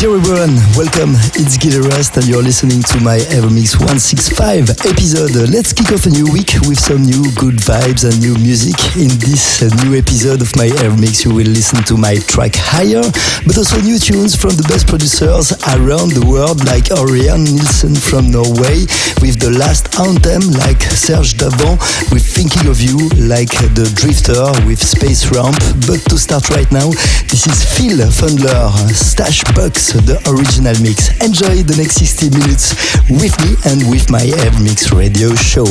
Dear everyone, welcome. It's Gil Everest and you're listening to my Evermix 165 episode. Let's kick off a new week with some new good vibes and new music. In this uh, new episode of my Evermix, you will listen to my track Higher, but also new tunes from the best producers around the world like Orion Nilsson from Norway with the last anthem like Serge Devant with Thinking of You like the Drifter with Space Ramp. But to start right now, this is Phil Fuldner, Stash Bucks, the original mix. Enjoy the next 60 minutes with me and with my Mix radio show.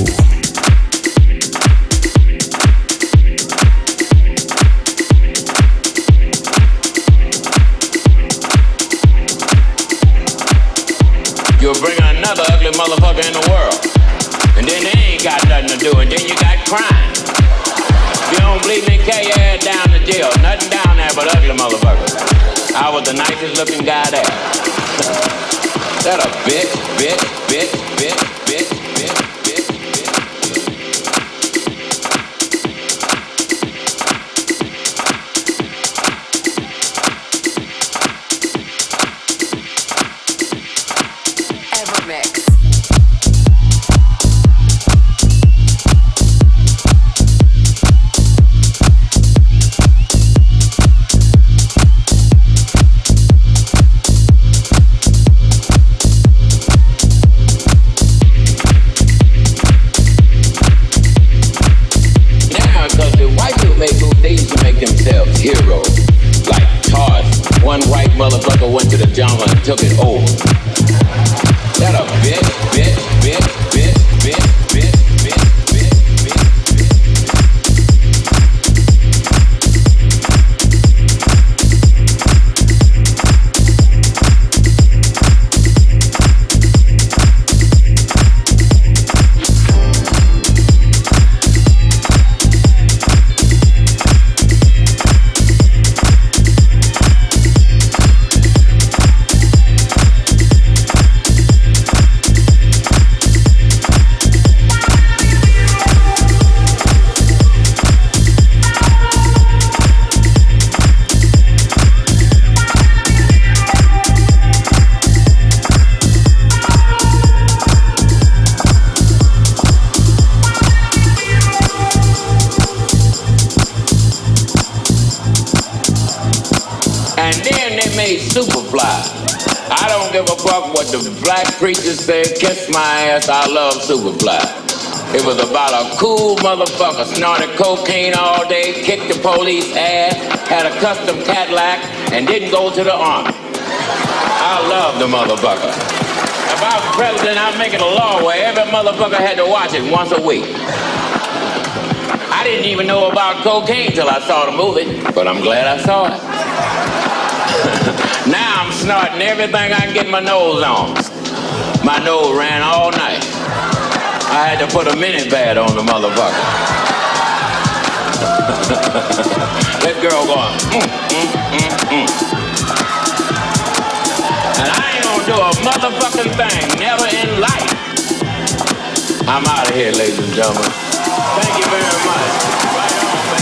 You'll bring another ugly motherfucker in the world. And then they ain't got nothing to do, and then you got crime. If you don't believe me, carry your head down to jail. Nothing down there but ugly motherfuckers. I was the nicest looking guy there. that a bitch, bitch, bitch, cool motherfucker snorted cocaine all day, kicked the police ass, had a custom Cadillac, and didn't go to the army. I love the motherfucker. If I was president, I'd make it a law where every motherfucker had to watch it once a week. I didn't even know about cocaine till I saw the movie, but I'm glad I saw it. now I'm snorting everything I can get my nose on. My nose ran all night. I had to put a mini pad on the motherfucker. that girl going, mm, mm, mm, mm. And I ain't gonna do a motherfucking thing, never in life. I'm out of here, ladies and gentlemen. Thank you very much.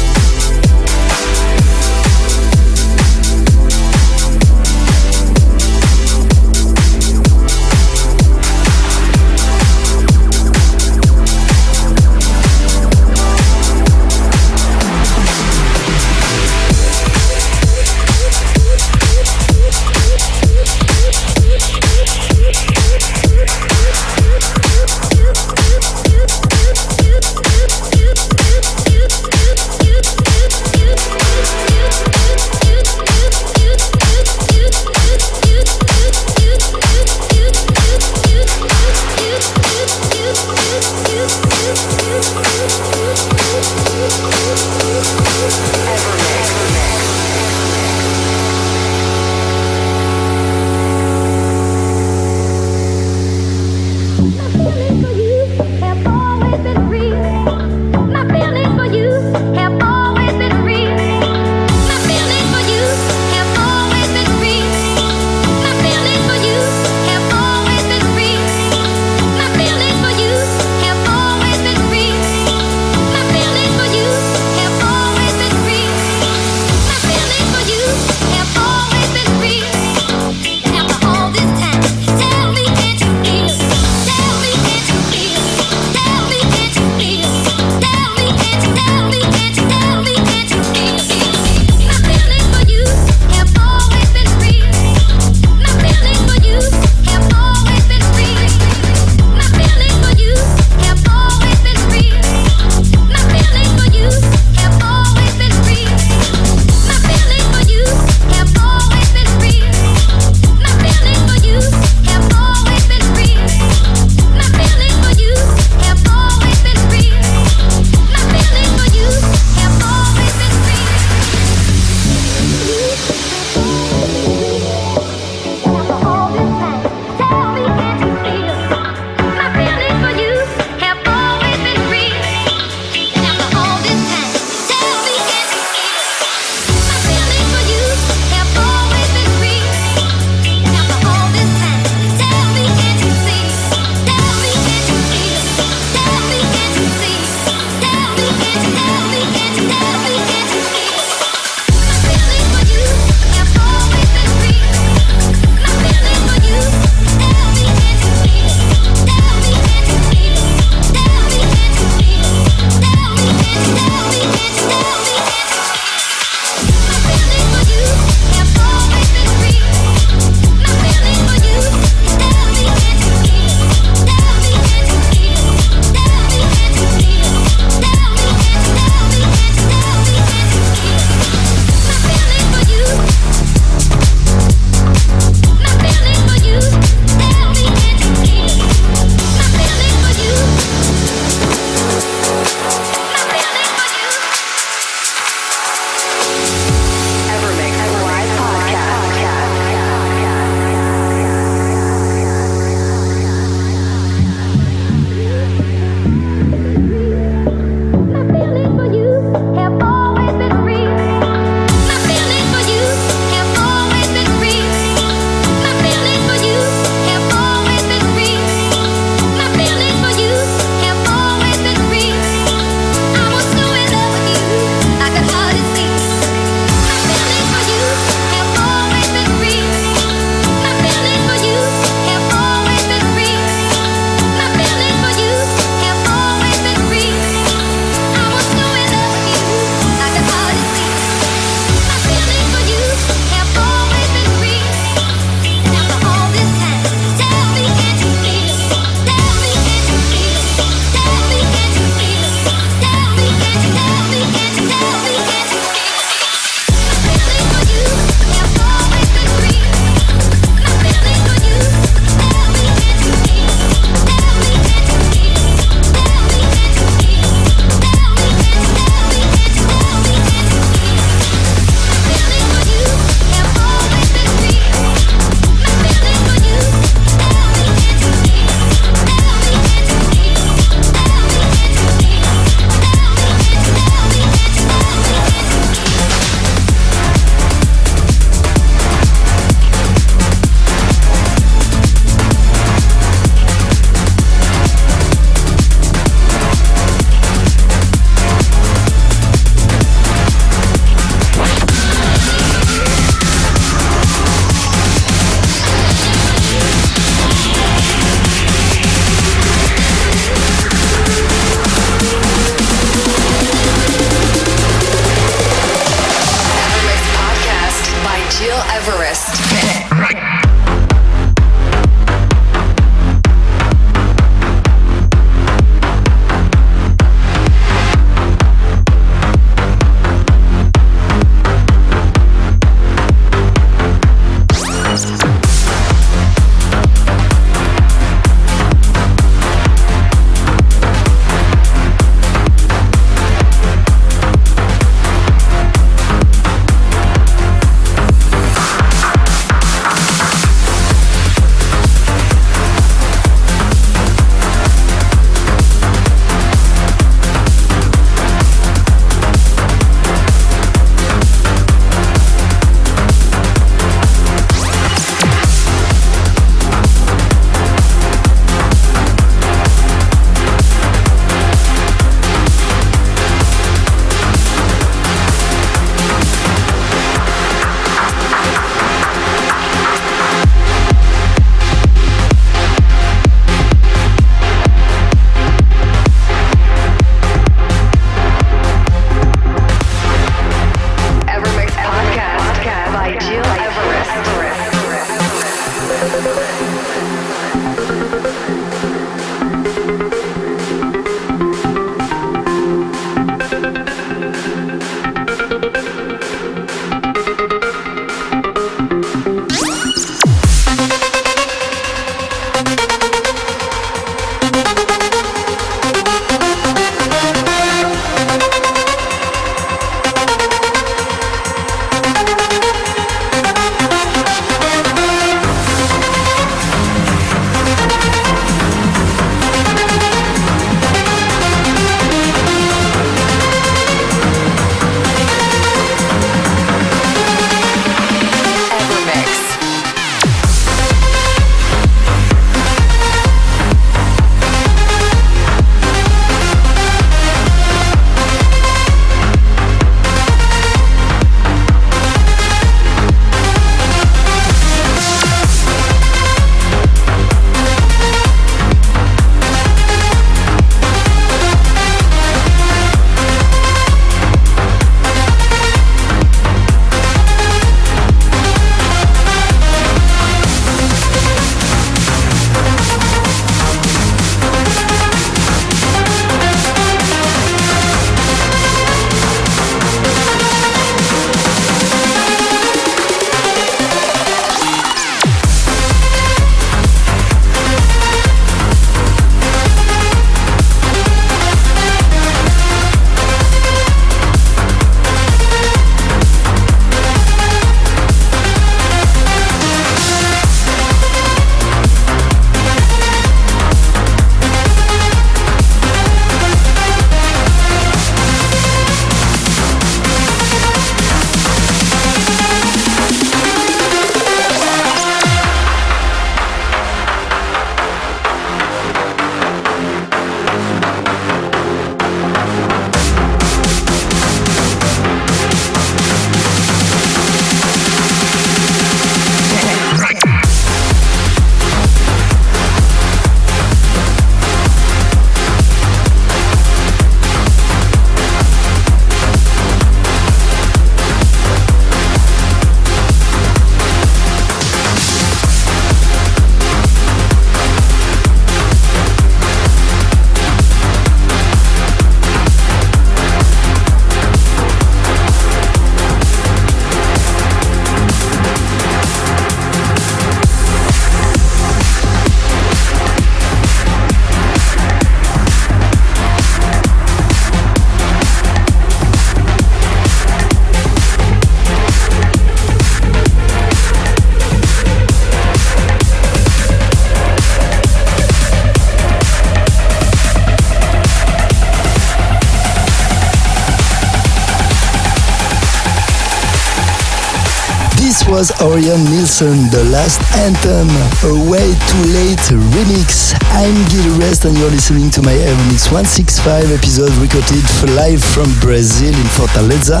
Was Orion Nilsson, The Last Anthem, a way too late remix. I'm Gil Everest and you're listening to my Evermix 165 episode recorded live from Brazil in Fortaleza.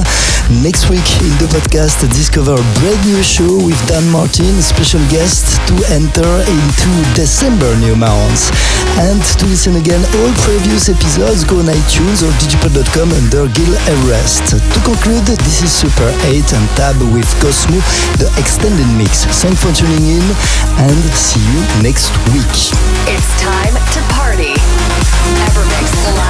Next week in the podcast, discover a brand new show with Dan Martin, special guest to enter into December new months. And to listen again all previous episodes, go on iTunes or digipod.com under Gil Everest. To conclude, this is Super 8 and Tab with Cosmo, the extended mix. Thanks for tuning in and see you next week. It's time to party. Evermix Live